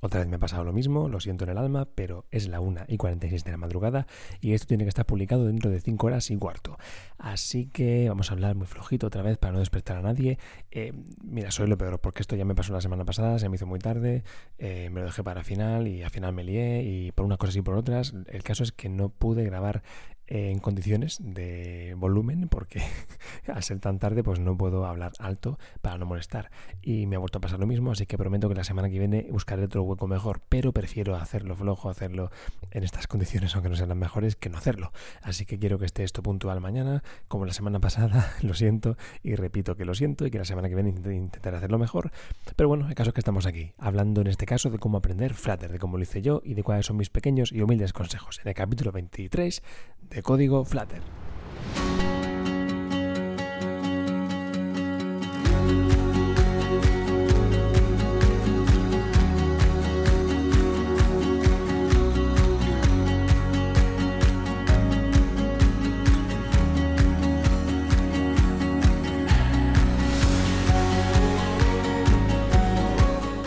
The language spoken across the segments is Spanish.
Otra vez me ha pasado lo mismo, lo siento en el alma, pero es la 1 y 46 de la madrugada y esto tiene que estar publicado dentro de 5 horas y cuarto. Así que vamos a hablar muy flojito otra vez para no despertar a nadie. Eh, mira, soy lo peor porque esto ya me pasó la semana pasada, se me hizo muy tarde, eh, me lo dejé para final y al final me lié y por unas cosas y por otras. El caso es que no pude grabar en condiciones de volumen porque al ser tan tarde pues no puedo hablar alto para no molestar. Y me ha vuelto a pasar lo mismo así que prometo que la semana que viene buscaré otro hueco mejor pero prefiero hacerlo flojo hacerlo en estas condiciones aunque no sean las mejores que no hacerlo. Así que quiero que esté esto puntual mañana como la semana pasada lo siento y repito que lo siento y que la semana que viene intentaré hacerlo mejor. Pero bueno el caso es que estamos aquí hablando en este caso de cómo aprender Flutter de cómo lo hice yo y de cuáles son mis pequeños y humildes consejos. En el capítulo 23 de código Flutter.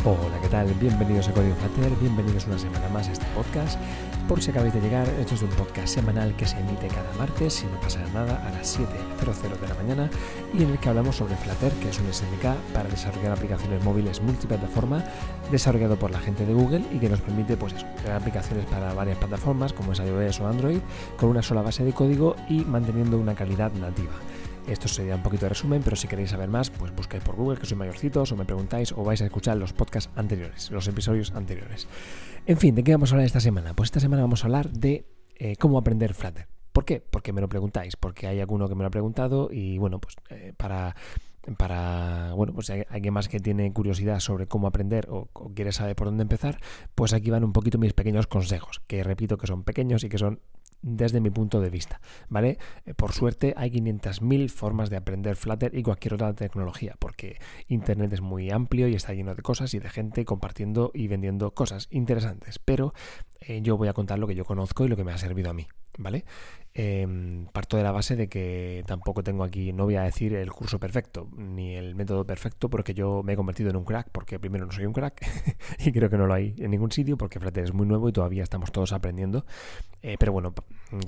Hola, ¿qué tal? Bienvenidos a Código Flutter, bienvenidos una semana más a este podcast por si acabáis de llegar, esto es un podcast semanal que se emite cada martes, si no pasa nada, a las 7.00 de la mañana y en el que hablamos sobre Flutter, que es un SDK para desarrollar aplicaciones móviles multiplataforma desarrollado por la gente de Google y que nos permite pues crear aplicaciones para varias plataformas como es iOS o Android con una sola base de código y manteniendo una calidad nativa. Esto sería un poquito de resumen, pero si queréis saber más, pues buscáis por Google, que soy mayorcitos, o me preguntáis, o vais a escuchar los podcasts anteriores, los episodios anteriores. En fin, ¿de qué vamos a hablar esta semana? Pues esta semana vamos a hablar de eh, cómo aprender Flutter. ¿Por qué? Porque me lo preguntáis, porque hay alguno que me lo ha preguntado y bueno, pues eh, para para, bueno, pues hay alguien más que tiene curiosidad sobre cómo aprender o, o, quiere saber por dónde empezar, pues aquí van un poquito mis pequeños consejos, que repito que son pequeños y que son desde mi punto de vista, ¿vale? Eh, por suerte hay 500.000 formas de aprender Flutter y cualquier otra tecnología, porque Internet es muy amplio y está lleno de cosas y de gente compartiendo y vendiendo cosas interesantes, pero eh, yo voy a contar lo que yo conozco y lo que me ha servido a mí, ¿vale? Eh, parto de la base de que tampoco tengo aquí, no voy a decir el curso perfecto ni el método perfecto porque yo me he convertido en un crack, porque primero no soy un crack y creo que no lo hay en ningún sitio porque Flutter es muy nuevo y todavía estamos todos aprendiendo. Eh, pero bueno,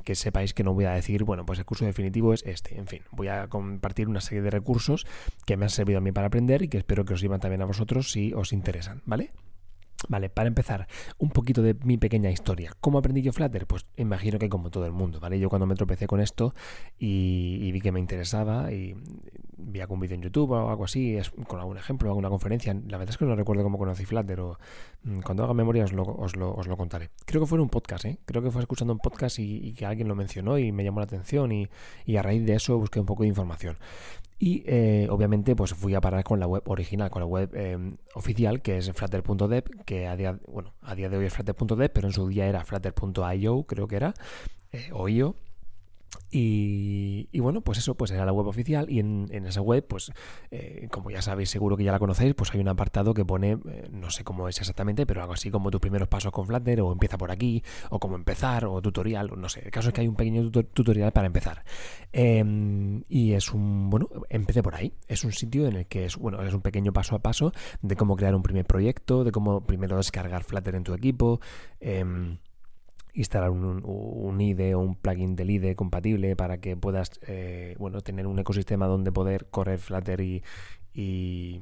que sepáis que no voy a decir, bueno, pues el curso definitivo es este. En fin, voy a compartir una serie de recursos que me han servido a mí para aprender y que espero que os sirvan también a vosotros si os interesan, ¿vale? Vale, para empezar, un poquito de mi pequeña historia. ¿Cómo aprendí yo Flutter? Pues imagino que como todo el mundo, ¿vale? Yo cuando me tropecé con esto y, vi que me interesaba y vi algún vídeo en YouTube o algo así, es, con algún ejemplo, alguna conferencia, la verdad es que no recuerdo cómo conocí Flutter o mm, cuando haga memoria os lo, os lo, os lo contaré. Creo que fue en un podcast, ¿eh? Creo que fue escuchando un podcast y, y que alguien lo mencionó y me llamó la atención y, y a raíz de eso busqué un poco de información. Y eh, obviamente pues fui a parar con la web original, con la web eh, oficial que es flutter.dev, que a día, bueno, a día de hoy es flutter.dev, pero en su día era flutter.io, creo que era, eh, o io. Y, bueno, pues eso pues era la web oficial y en, esa web, pues eh, como ya sabéis, seguro que ya la conocéis, pues hay un apartado que pone, eh, no sé cómo es exactamente, pero algo así como tus primeros pasos con Flutter o empieza por aquí o cómo empezar o tutorial, no sé. El caso es que hay un pequeño tutorial para empezar. Eh, y es un, bueno, empecé por ahí. Es un sitio en el que es, bueno, es un pequeño paso a paso de cómo crear un primer proyecto, de cómo primero descargar Flutter en tu equipo. Eh, instalar un, un, IDE o un plugin del IDE compatible para que puedas eh, bueno, tener un ecosistema donde poder correr Flutter y, y,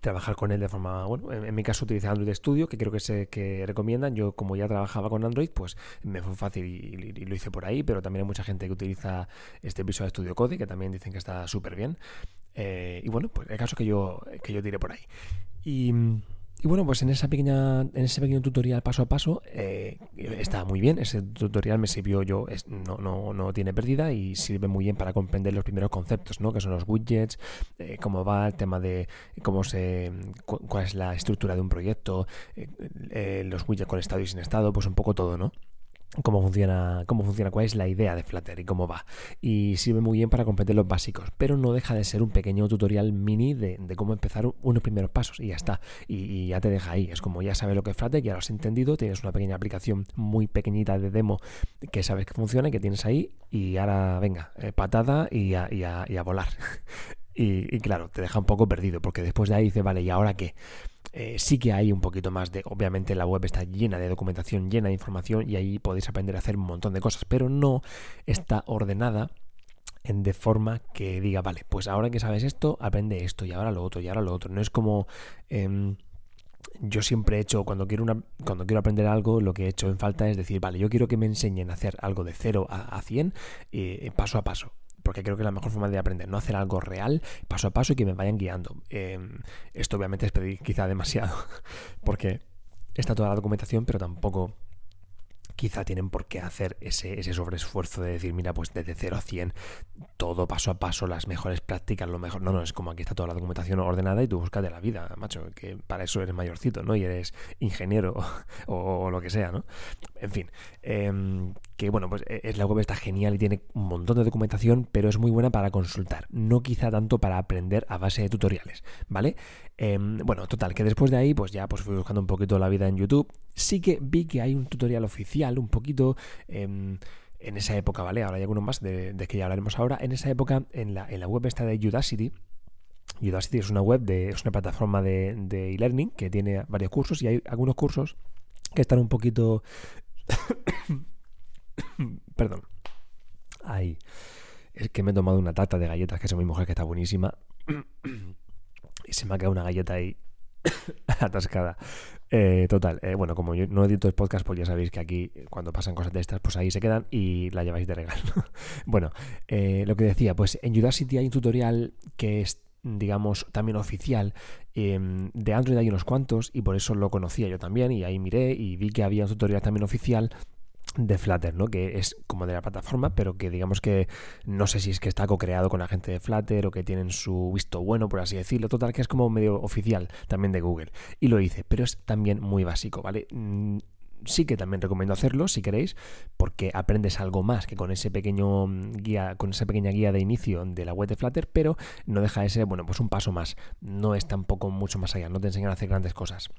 trabajar con él de forma, bueno, en, mi caso utilicé Android Studio, que creo que es que recomiendan. Yo como ya trabajaba con Android, pues me fue fácil y, y, lo hice por ahí, pero también hay mucha gente que utiliza este Visual Studio Code, que también dicen que está súper bien. Eh, y bueno, pues el caso que yo, que yo tiré por ahí. Y... Y bueno, pues en esa pequeña, en ese pequeño tutorial paso a paso eh, está muy bien. Ese tutorial me sirvió yo, no, no, no, tiene pérdida y sirve muy bien para comprender los primeros conceptos, ¿no? Que son los widgets, eh, cómo va el tema de cómo se, cu cuál es la estructura de un proyecto, eh, los widgets con estado y sin estado, pues un poco todo, ¿no? Cómo funciona, cómo funciona, cuál es la idea de Flutter y cómo va. Y sirve muy bien para comprender los básicos, pero no deja de ser un pequeño tutorial mini de, cómo empezar unos primeros pasos y ya está. Y, ya te deja ahí. Es como ya sabes lo que es Flutter, ya lo has entendido, tienes una pequeña aplicación muy pequeñita de demo que sabes que funciona y que tienes ahí y ahora venga, eh, patada y a, y a, volar. y, claro, te deja un poco perdido porque después de ahí dice, vale, ¿y ahora qué? Eh, sí que hay un poquito más de, obviamente la web está llena de documentación, llena de información y ahí podéis aprender a hacer un montón de cosas, pero no está ordenada en de forma que diga, vale, pues ahora que sabes esto, aprende esto y ahora lo otro y ahora lo otro. No es como... Em, yo siempre he hecho, cuando quiero, una, cuando quiero aprender algo, lo que he hecho en falta es decir, vale, yo quiero que me enseñen a hacer algo de 0 a, 100 eh, paso a paso porque creo que es la mejor forma de aprender, no hacer algo real, paso a paso y que me vayan guiando. Em, esto obviamente es pedir quizá demasiado, porque está toda la documentación, pero tampoco quizá tienen por qué hacer ese, ese sobreesfuerzo de decir, mira, pues desde 0 a 100, todo paso a paso, las mejores prácticas, lo mejor. No, no, es como aquí está toda la documentación ordenada y tú buscas de la vida, macho, que para eso eres mayorcito, ¿no? Y eres ingeniero o, lo que sea, ¿no? En fin, em, que bueno, pues e, es la web está genial y tiene un montón de documentación, pero es muy buena para consultar, no quizá tanto para aprender a base de tutoriales, ¿vale? Em, bueno, total, que después de ahí, pues ya pues fui buscando un poquito la vida en YouTube. Sí que vi que hay un tutorial oficial, un poquito. Em, en esa época, ¿vale? Ahora hay alguno más de, que ya hablaremos ahora. En esa época, en la, en la web esta de Udacity, Udacity es una web, de, es una plataforma de e-learning que tiene varios cursos y hay algunos cursos que están un poquito... Perdón. Ahí. Es que me he tomado una tarta de galletas que es mi mujer que está buenísima y se me ha quedado una galleta ahí atascada. Eh, total, eh, bueno, como yo no edito el podcast, pues ya sabéis que aquí cuando pasan cosas de estas, pues ahí se quedan y la lleváis de regalo. bueno, eh, lo que decía, pues en Udacity hay un tutorial que es digamos, también oficial. Em, de Android hay unos cuantos y por eso lo conocía yo también y ahí miré y vi que había un tutorial también oficial de Flutter, ¿no? Que es como de la plataforma, pero que digamos que no sé si es que está co-creado con la gente de Flutter o que tienen su visto bueno, por así decirlo. Total, que es como medio oficial también de Google. Y lo hice, pero es también muy básico, ¿vale? Mm, sí que también recomiendo hacerlo si queréis, porque aprendes algo más que con ese pequeño mm, guía, con esa pequeña guía de inicio de la web de Flutter, pero no deja de ser, bueno, pues un paso más. No es tampoco mucho más allá, no te enseñan a hacer grandes cosas.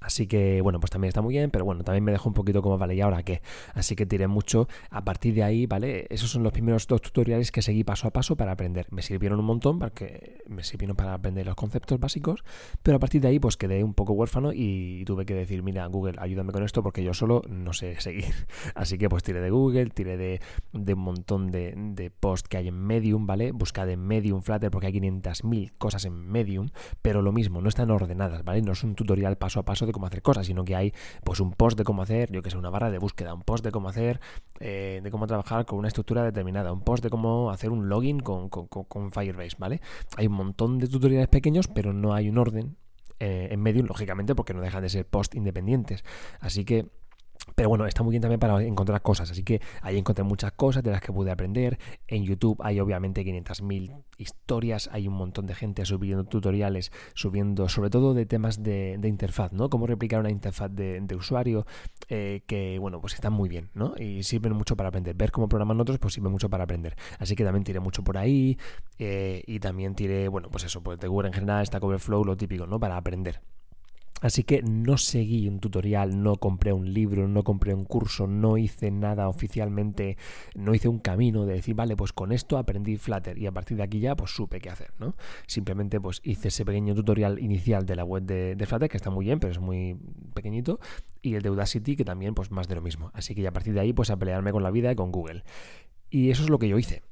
Así que, bueno, pues también está muy bien, pero bueno, también me dejó un poquito como, vale, ¿y ahora qué? Así que tiré mucho. A partir de ahí, ¿vale? Esos son los primeros dos tutoriales que seguí paso a paso para aprender. Me sirvieron un montón, porque me sirvieron para aprender los conceptos básicos, pero a partir de ahí, pues quedé un poco huérfano y tuve que decir, mira, Google, ayúdame con esto porque yo solo no sé seguir. Así que pues tiré de Google, tiré de, un montón de, de posts que hay en Medium, ¿vale? Buscad en Medium Flutter porque hay 500.000 cosas en Medium, pero lo mismo, no están ordenadas, ¿vale? No es un tutorial paso a paso cómo hacer cosas, sino que hay pues un post de cómo hacer, yo que sé, una barra de búsqueda, un post de cómo hacer, eh, de cómo trabajar con una estructura determinada, un post de cómo hacer un login con, con, Firebase, ¿vale? Hay un montón de tutoriales pequeños, pero no hay un orden eh, en Medium, lógicamente, porque no dejan de ser post independientes. Así que pero bueno, está muy bien también para encontrar cosas, así que ahí encontré muchas cosas de las que pude aprender. En YouTube hay obviamente 500.000 historias, hay un montón de gente subiendo tutoriales, subiendo sobre todo de temas de, interfaz, ¿no? Cómo replicar una interfaz de, usuario, eh, que bueno, pues están muy bien, ¿no? Y sirven mucho para aprender. Ver cómo programan otros, pues sirve mucho para aprender. Así que también tiré mucho por ahí eh, y también tiré, bueno, pues eso, pues de Google en general, Stack Overflow, lo típico, ¿no? Para aprender. Así que no seguí un tutorial, no compré un libro, no compré un curso, no hice nada oficialmente, no hice un camino de decir, vale, pues con esto aprendí Flutter y a partir de aquí ya pues supe qué hacer, ¿no? Simplemente pues hice ese pequeño tutorial inicial de la web de, de Flutter, que está muy bien, pero es muy pequeñito, y el de Udacity, que también pues más de lo mismo. Así que ya a partir de ahí pues a pelearme con la vida y con Google. Y eso es lo que yo hice.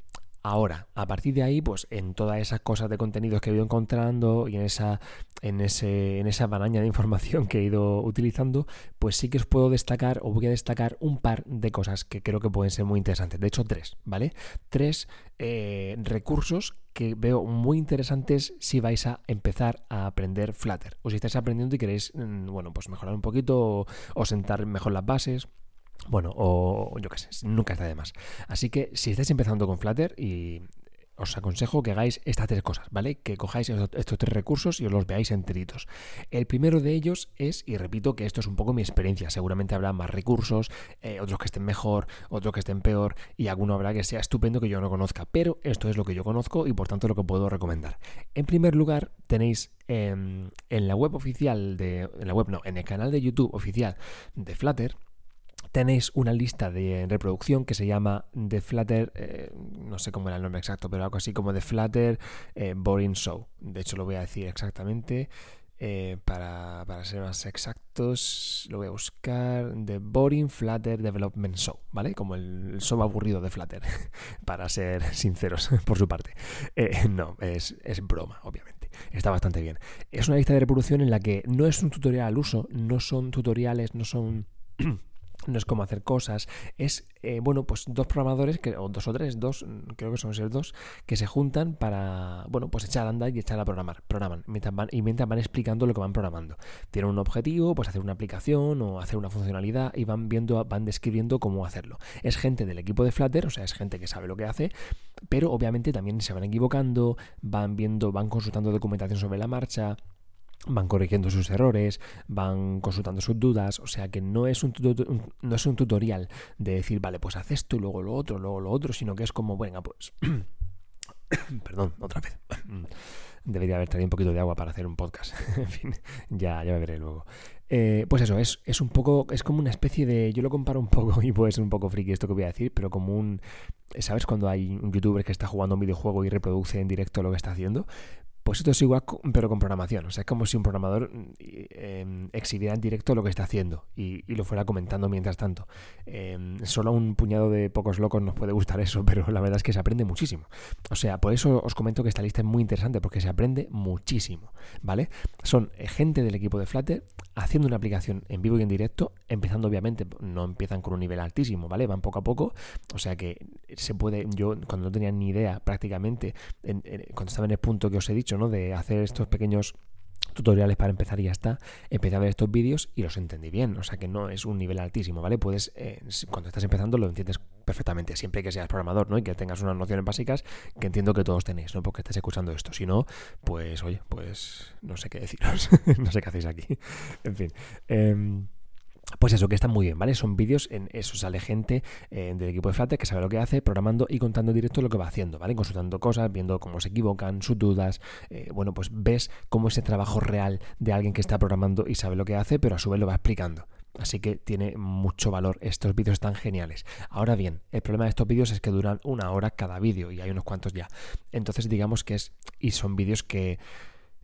Ahora, a partir de ahí, pues en todas esas cosas de contenidos que he ido encontrando y en esa, en ese, en esa baraña de información que he ido utilizando, pues sí que os puedo destacar o voy a destacar un par de cosas que creo que pueden ser muy interesantes. De hecho, tres, ¿vale? Tres eh, recursos que veo muy interesantes si vais a empezar a aprender Flutter. O si estáis aprendiendo y queréis, mm, bueno, pues mejorar un poquito o sentar mejor las bases bueno, o yo qué sé, nunca está de más. Así que si estáis empezando con Flutter y os aconsejo que hagáis estas tres cosas, ¿vale? Que cojáis estos tres recursos y os los veáis enteritos. El primero de ellos es, y repito que esto es un poco mi experiencia, seguramente habrá más recursos, eh, otros que estén mejor, otros que estén peor, y alguno habrá que sea estupendo que yo no conozca, pero esto es lo que yo conozco y por tanto lo que puedo recomendar. En primer lugar, tenéis en la web oficial de, en la web no, en el canal de YouTube oficial de Flutter, tenéis una lista de reproducción que se llama The Flutter, eh, no sé cómo era el nombre exacto, pero algo así como The Flutter eh, Boring Show. De hecho, lo voy a decir exactamente. eh, para, ser más exactos, lo voy a buscar, The Boring Flutter Development Show, ¿vale? Como el show aburrido de Flutter, para ser sinceros por su parte. No, es, es broma, obviamente. Está bastante bien. Es una lista de reproducción en la que no es un tutorial al uso, no son tutoriales, no son... no es como hacer cosas, es, eh, bueno, pues dos programadores, o dos o tres, dos, creo que son ser dos, que se juntan para, bueno, pues echar a andar y echar a programar, programan, mientras van, y mientras van explicando lo que van programando. Tienen un objetivo, pues hacer una aplicación o hacer una funcionalidad y van viendo, van describiendo cómo hacerlo. Es gente del equipo de Flutter, o sea, es gente que sabe lo que hace, pero obviamente también se van equivocando, van viendo, van consultando documentación sobre la marcha, van corrigiendo sus errores, van consultando sus dudas, o sea que no es un, no es un tutorial de decir, vale, pues haz esto y luego lo otro, luego lo otro, sino que es como, venga, pues... Perdón, otra vez. Debería haber traído un poquito de agua para hacer un podcast. en fin, ya, ya veré luego. Eh, pues eso, es, es un poco, es como una especie de, yo lo comparo un poco, y puede ser un poco friki esto que voy a decir, pero como un, ¿sabes? Cuando hay un youtuber que está jugando un videojuego y reproduce en directo lo que está haciendo, pues esto es igual, pero con programación. O sea, es como si un programador em, exhibiera en directo lo que está haciendo y, lo fuera comentando mientras tanto. Em, solo un puñado de pocos locos nos puede gustar eso, pero la verdad es que se aprende muchísimo. O sea, por eso os comento que esta lista es muy interesante, porque se aprende muchísimo, ¿vale? Son eh, gente del equipo de Flutter haciendo una aplicación en vivo y en directo, empezando obviamente, no empiezan con un nivel altísimo, ¿vale? Van poco a poco. O sea que se puede, yo cuando no tenía ni idea prácticamente, cuando estaba en el punto que os he dicho, de hacer estos pequeños tutoriales para empezar y ya está, empecé a ver estos vídeos y los entendí bien, o sea que no es un nivel altísimo, ¿vale? Puedes, eh, cuando estás empezando lo entiendes perfectamente, siempre que seas programador, ¿no? Y que tengas unas nociones básicas que entiendo que todos tenéis, ¿no? Porque estés escuchando esto, si no, pues oye, pues no sé qué deciros, no sé qué hacéis aquí, en fin. Em, pues eso, que está muy bien, ¿vale? Son vídeos, en eso sale gente eh, del equipo de Flutter que sabe lo que hace, programando y contando directo lo que va haciendo, ¿vale? Consultando cosas, viendo cómo se equivocan, sus dudas. Eh, bueno, pues ves cómo ese trabajo real de alguien que está programando y sabe lo que hace, pero a su vez lo va explicando. Así que tiene mucho valor. Estos vídeos están geniales. Ahora bien, el problema de estos vídeos es que duran una hora cada vídeo y hay unos cuantos ya. Entonces digamos que es... Y son vídeos que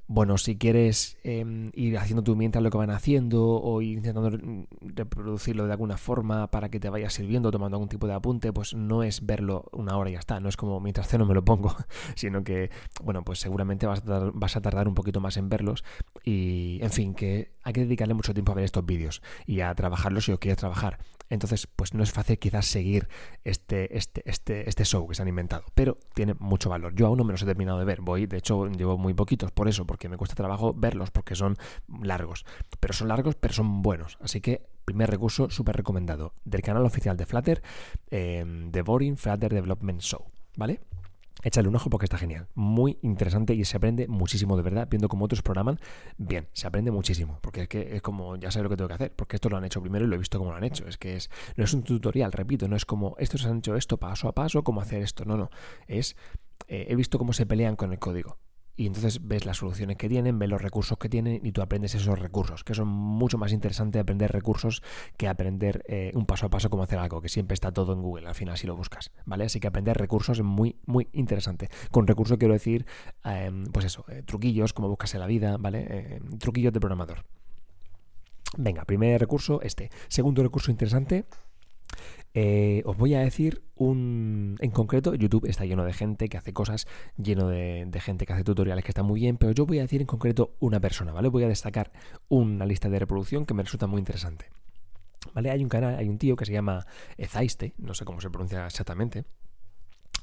bueno, si quieres em, ir haciendo tu mientras lo que van haciendo o ir intentando reproducirlo de alguna forma para que te vaya sirviendo, tomando algún tipo de apunte, pues no es verlo una hora y ya está. No es como mientras ceno me lo pongo, sino que, bueno, pues seguramente vas a, tardar, vas a tardar un poquito más en verlos y, en fin, que hay que dedicarle mucho tiempo a ver estos vídeos y a trabajarlos si lo quieres trabajar. Entonces, pues no es fácil quizás seguir este, este, este, este show que se han inventado, pero tiene mucho valor. Yo aún no me los he terminado de ver, voy, de hecho, llevo muy poquitos por eso, porque me cuesta trabajo verlos, porque son largos. Pero son largos, pero son buenos. Así que, primer recurso súper recomendado del canal oficial de Flutter, eh, The Boring Flutter Development Show, ¿vale? Échale un ojo porque está genial. Muy interesante y se aprende muchísimo de verdad viendo cómo otros programan. Bien, se aprende muchísimo. Porque es que es como, ya sabes lo que tengo que hacer. Porque esto lo han hecho primero y lo he visto cómo lo han hecho. Es que es, no es un tutorial, repito, no es como, estos han hecho esto paso a paso, cómo hacer esto. No, no. Es, eh, he visto cómo se pelean con el código y entonces ves las soluciones que tienen, ves los recursos que tienen y tú aprendes esos recursos, que son mucho más interesante aprender recursos que aprender eh, un paso a paso cómo hacer algo, que siempre está todo en Google, al final si lo buscas, ¿vale? Así que aprender recursos es muy, muy interesante. Con recursos quiero decir, em, pues eso, eh, truquillos, como buscas en la vida, ¿vale? Em, truquillos de programador. Venga, primer recurso, este. Segundo recurso interesante, eh, os voy a decir un... En concreto, YouTube está lleno de gente que hace cosas, lleno de, gente que hace tutoriales que están muy bien, pero yo voy a decir en concreto una persona, ¿vale? Voy a destacar una lista de reproducción que me resulta muy interesante. ¿Vale? Hay un canal, hay un tío que se llama Zaiste, no sé cómo se pronuncia exactamente.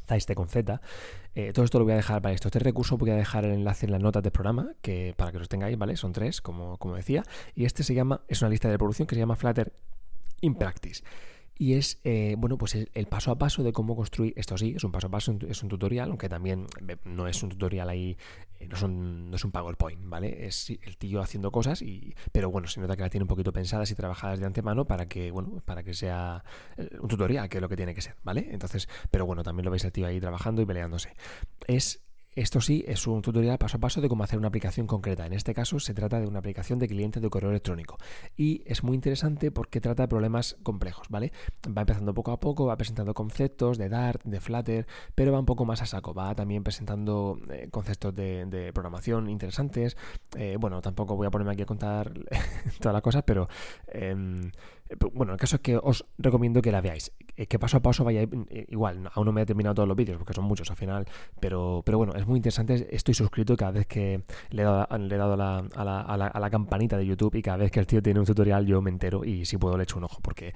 Zaiste con Z. Eh, todo esto lo voy a dejar para estos tres recursos. Voy a dejar el enlace en las notas del programa, que para que los tengáis, ¿vale? Son tres, como, como decía. Y este se llama, es una lista de reproducción que se llama Flutter in Practice y es eh, bueno pues el, paso a paso de cómo construir esto sí es un paso a paso es un tutorial aunque también no es un tutorial ahí eh, no, son, no es un PowerPoint vale es el tío haciendo cosas y pero bueno se nota que la tiene un poquito pensadas y trabajadas de antemano para que bueno para que sea eh, un tutorial que es lo que tiene que ser vale entonces pero bueno también lo veis el tío ahí trabajando y peleándose. Es esto sí es un tutorial paso a paso de cómo hacer una aplicación concreta. En este caso se trata de una aplicación de cliente de correo electrónico. Y es muy interesante porque trata de problemas complejos, ¿vale? Va empezando poco a poco, va presentando conceptos de Dart, de Flutter, pero va un poco más a saco. Va también presentando eh, conceptos de, programación interesantes. Eh, bueno, tampoco voy a ponerme aquí a contar todas las cosas, pero em, bueno, el caso es que os recomiendo que la veáis. Eh, que paso a paso vaya eh, igual. Aún no me he terminado todos los vídeos porque son muchos al final. Pero, pero bueno, es muy interesante. Estoy suscrito cada vez que le he dado, le he dado a, la, a, la, campanita de YouTube y cada vez que el tío tiene un tutorial yo me entero y si puedo le echo un ojo. Porque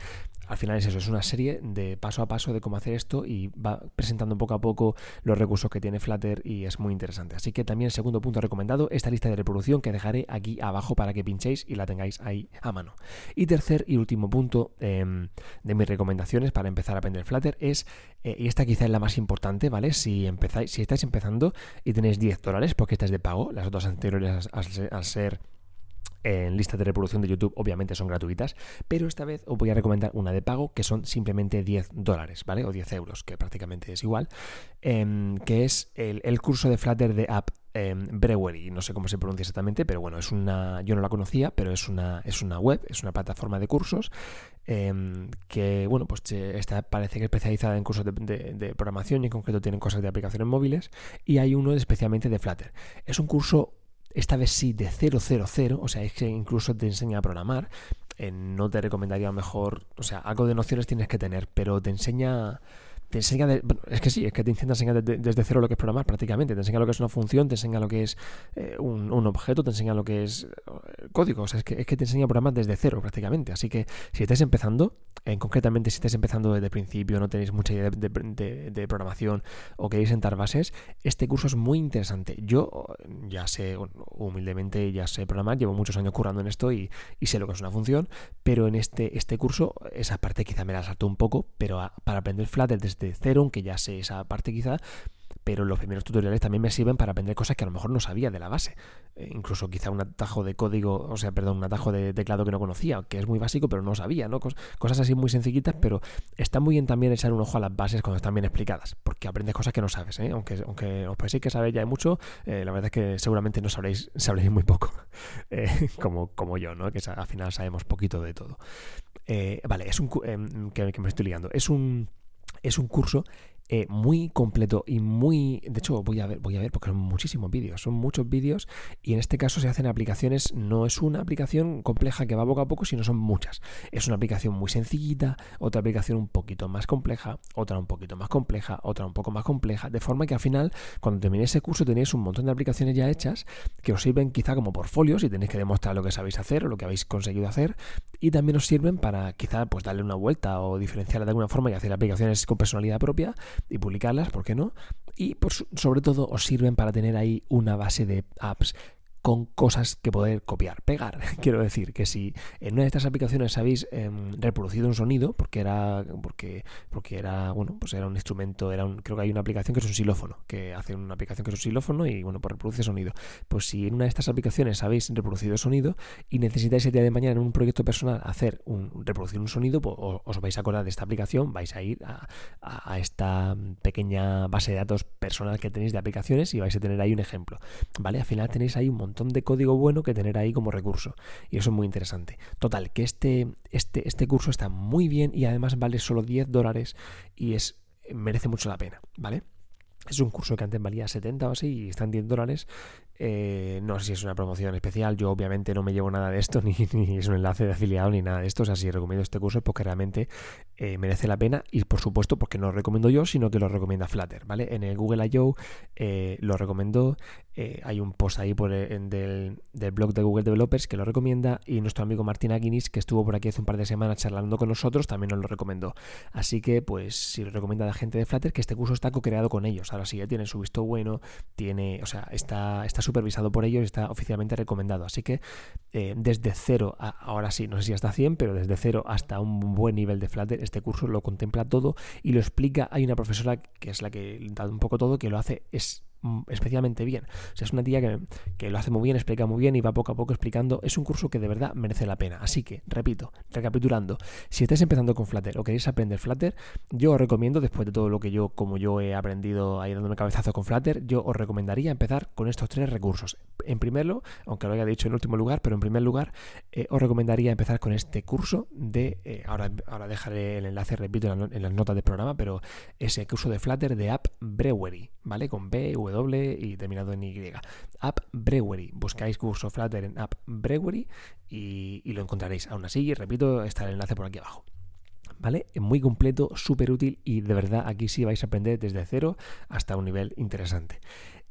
al final es eso, es una serie de paso a paso de cómo hacer esto y va presentando poco a poco los recursos que tiene Flutter y es muy interesante. Así que también segundo punto recomendado, esta lista de reproducción que dejaré aquí abajo para que pinchéis y la tengáis ahí a mano. Y tercer y último punto em, de mis recomendaciones para empezar a aprender Flutter es, eh, y esta quizá es la más importante, ¿vale? Si empezáis, si estáis empezando y tenéis 10 dólares, porque esta es de pago, las otras anteriores al ser en lista de reproducción de YouTube obviamente son gratuitas, pero esta vez os voy a recomendar una de pago que son simplemente 10 dólares, ¿vale? O 10 euros, que prácticamente es igual, em, que es el, curso de Flutter de App em, Brewery, no sé cómo se pronuncia exactamente, pero bueno, es una, yo no la conocía, pero es una, es una web, es una plataforma de cursos em, que, bueno, pues está, parece que especializada en cursos de, de, programación y en concreto tienen cosas de aplicaciones móviles y hay uno especialmente de Flutter. Es un curso esta vez sí de 000, o sea, es que incluso te enseña a programar. Eh, no te recomendaría mejor, o sea, algo de nociones tienes que tener, pero te enseña te enseña, es que sí, es que te intenta enseñar desde cero lo que es programar prácticamente, te enseña lo que es una función, te enseña lo que es eh, un, objeto, te enseña lo que es eh, código, es que, es que te enseña a programar desde cero prácticamente, así que si estáis empezando, en, concretamente si estáis empezando desde el principio, no tenéis mucha idea de, programación o queréis sentar bases, este curso es muy interesante. Yo ya sé, humildemente ya sé programar, llevo muchos años currando en esto y, sé lo que es una función, pero en este, este curso, esa parte quizá me la salto un poco, pero para aprender Flutter desde de cero, aunque ya sé esa parte quizá, pero los primeros tutoriales también me sirven para aprender cosas que a lo mejor no sabía de la base. Eh, incluso quizá un atajo de código, o sea, perdón, un atajo de teclado que no conocía, que es muy básico, pero no sabía, ¿no? cosas así muy sencillitas, pero está muy bien también echar un ojo a las bases cuando están bien explicadas, porque aprendes cosas que no sabes, ¿eh? Aunque, aunque os penséis que sabéis ya hay mucho, eh, la verdad es que seguramente no sabréis, sabréis muy poco, eh, como, como yo, ¿no? Que al final sabemos poquito de todo. vale, es un... Em, que, que me estoy liando. Es un es un curso eh, muy completo y muy... De hecho, voy a ver, voy a ver porque son muchísimos vídeos, son muchos vídeos y en este caso se hacen aplicaciones, no es una aplicación compleja que va poco a poco, sino son muchas. Es una aplicación muy sencillita, otra aplicación un poquito más compleja, otra un poquito más compleja, otra un poco más compleja, de forma que al final, cuando terminéis ese curso, tenéis un montón de aplicaciones ya hechas que os sirven quizá como portfolios y tenéis que demostrar lo que sabéis hacer o lo que habéis conseguido hacer y también os sirven para quizá pues darle una vuelta o diferenciarla de alguna forma y hacer aplicaciones con personalidad propia y publicarlas, ¿por qué no? Y sobre todo os sirven para tener ahí una base de apps con cosas que poder copiar, pegar. Quiero decir que si en una de estas aplicaciones habéis em, reproducido un sonido, porque era, porque, porque era, bueno, pues era un instrumento, era un, creo que hay una aplicación que es un xilófono, que hace una aplicación que es un xilófono y bueno, pues reproduce sonido. Pues si en una de estas aplicaciones habéis reproducido sonido y necesitáis el día de mañana en un proyecto personal hacer un, reproducir un sonido, pues os vais a acordar de esta aplicación, vais a ir a, a esta pequeña base de datos personal que tenéis de aplicaciones y vais a tener ahí un ejemplo. ¿Vale? Al final tenéis ahí un montón de código bueno que tener ahí como recurso. Y eso es muy interesante. Total, que este, este, este curso está muy bien y además vale solo 10 dólares y es, merece mucho la pena, ¿vale? Es un curso que antes valía 70 o así y está en 10 dólares eh, no sé si es una promoción especial, yo obviamente no me llevo nada de esto, ni, es un enlace de afiliado, ni nada de esto. O sea, si recomiendo este curso es porque realmente eh, merece la pena y por supuesto porque no lo recomiendo yo, sino que lo recomienda Flutter, ¿vale? En el Google I.O. Eh, lo recomendó, hay un post ahí por del, blog de Google Developers que lo recomienda y nuestro amigo Martín Aguinis, que estuvo por aquí hace un par de semanas charlando con nosotros, también nos lo recomendó. Así que, pues, si lo recomienda la gente de Flutter, que este curso está co-creado con ellos. Ahora sí, ya tiene su visto bueno, tiene, o sea, está, está supervisado por ellos y está oficialmente recomendado. Así que eh, desde cero, ahora sí, no sé si hasta 100, pero desde cero hasta un buen nivel de Flutter, este curso lo contempla todo y lo explica. Hay una profesora que es la que da un poco todo, que lo hace, es especialmente bien. O sea, es una tía que, que, lo hace muy bien, explica muy bien y va poco a poco explicando. Es un curso que de verdad merece la pena. Así que, repito, recapitulando, si estáis empezando con Flutter o queréis aprender Flutter, yo os recomiendo, después de todo lo que yo, como yo he aprendido ahí dándome cabezazo con Flutter, yo os recomendaría empezar con estos tres recursos. En primer lugar, aunque lo haya dicho en último lugar, pero en primer lugar, eh, os recomendaría empezar con este curso de, eh, ahora, ahora dejaré el enlace, repito, en, las notas del programa, pero ese curso de Flutter de App Brewery, ¿vale? Con B, W y terminado en Y. App Brewery. Buscáis curso Flutter en App Brewery y, lo encontraréis. Aún así, repito, está el enlace por aquí abajo. ¿Vale? Muy completo, súper útil y de verdad aquí sí vais a aprender desde cero hasta un nivel interesante.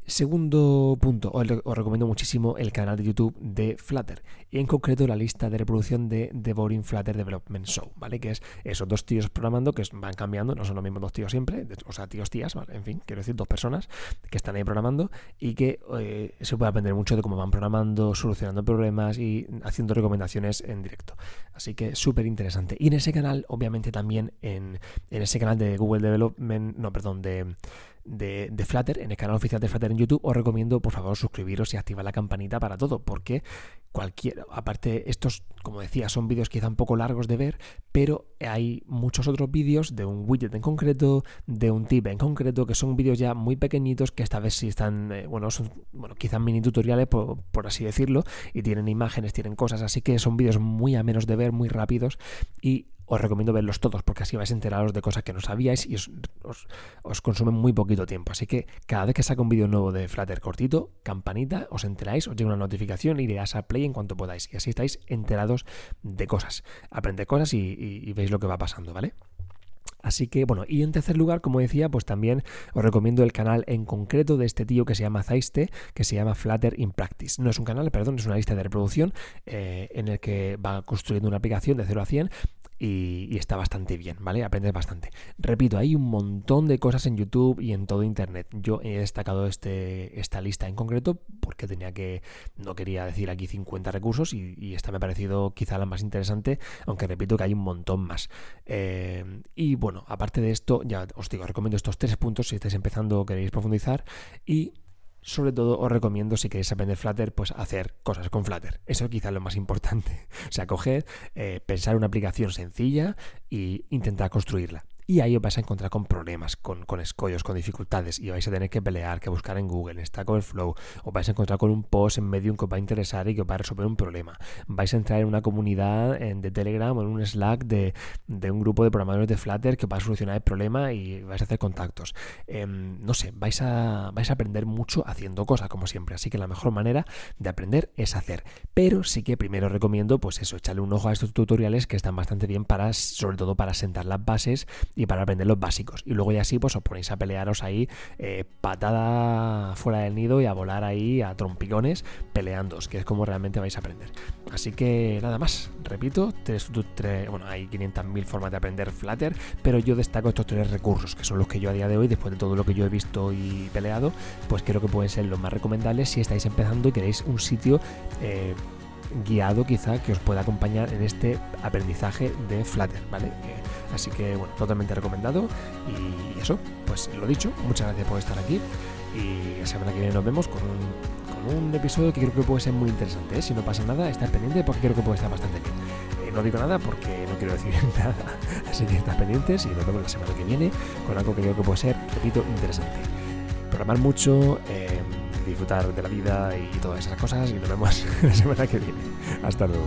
Segundo punto, os, recomiendo muchísimo el canal de YouTube de Flutter y en concreto la lista de reproducción de The Boring Flutter Development Show, ¿vale? Que es esos dos tíos programando que van cambiando, no son los mismos dos tíos siempre, o sea, tíos, tías, ¿vale? En fin, quiero decir, dos personas que están ahí programando y que eh, se puede aprender mucho de cómo van programando, solucionando problemas y haciendo recomendaciones en directo. Así que súper interesante. Y en ese canal, obviamente también en, en ese canal de Google Development, no, perdón, de de, Flutter, en el canal oficial de Flutter en YouTube, os recomiendo por favor suscribiros y activar la campanita para todo, porque cualquier, aparte estos, como decía, son vídeos quizá un poco largos de ver, pero hay muchos otros vídeos de un widget en concreto, de un tip en concreto, que son vídeos ya muy pequeñitos que esta vez sí están, eh, bueno, son, bueno, quizá mini tutoriales por, por, así decirlo, y tienen imágenes, tienen cosas, así que son vídeos muy a menos de ver, muy rápidos y os recomiendo verlos todos porque así vais a enteraros de cosas que no sabíais y os, os, consumen muy poquito tiempo. Así que cada vez que saco un vídeo nuevo de Flutter cortito, campanita, os enteráis, os llega una notificación y iréis a play en cuanto podáis. Y así estáis enterados de cosas. Aprende cosas y veis lo que va pasando, ¿vale? Así que bueno, y en tercer lugar, como decía, pues también os recomiendo el canal en concreto de este tío que se llama Zaiste, que se llama Flutter in Practice. No es un canal, perdón, es una lista de reproducción eh, en el que va construyendo una aplicación de 0 a 100 y, está bastante bien, ¿vale? Aprendes bastante. Repito, hay un montón de cosas en YouTube y en todo Internet. Yo he destacado este, esta lista en concreto porque tenía que, no quería decir aquí 50 recursos y, esta me ha parecido quizá la más interesante, aunque repito que hay un montón más. Eh, y bueno, aparte de esto, ya os digo, recomiendo estos tres puntos si estáis empezando o queréis profundizar y sobre todo os recomiendo si queréis aprender Flutter, pues hacer cosas con Flutter. Eso quizá es lo más importante. O sea, coger, eh, pensar una aplicación sencilla e intentar construirla. Y ahí os vais a encontrar con problemas, con, con, escollos, con dificultades, y vais a tener que pelear, que buscar en Google, en Stack Overflow, os vais a encontrar con un post en Medium que os va a interesar y que os va a resolver un problema. Vais a entrar en una comunidad de Telegram o en un Slack de, un grupo de programadores de Flutter que os va a solucionar el problema y vais a hacer contactos. Em, no sé, vais a, vais a aprender mucho haciendo cosas, como siempre. Así que la mejor manera de aprender es hacer. Pero sí que primero recomiendo, pues eso, echarle un ojo a estos tutoriales que están bastante bien para, sobre todo para sentar las bases y para aprender los básicos. Y luego ya así pues os ponéis a pelearos ahí eh, patada fuera del nido y a volar ahí a trompicones peleándoos, que es como realmente vais a aprender. Así que nada más, repito, tres, bueno, hay 500.000 formas de aprender Flutter, pero yo destaco estos tres recursos, que son los que yo a día de hoy, después de todo lo que yo he visto y peleado, pues creo que pueden ser los más recomendables si estáis empezando y queréis un sitio... Eh, guiado quizá que os pueda acompañar en este aprendizaje de Flutter, ¿vale? Así que bueno, totalmente recomendado. Y eso, pues lo dicho, muchas gracias por estar aquí. Y la semana que viene nos vemos con un, episodio que creo que puede ser muy interesante. ¿eh? Si no pasa nada, estar pendiente porque creo que puede estar bastante bien. Eh, no digo nada porque no quiero decir nada. Así que estad pendientes y nos vemos la semana que viene con algo que creo que puede ser, repito, interesante. Programar mucho, eh, disfrutar de la vida y todas esas cosas. Y nos vemos la semana que viene. Hasta luego.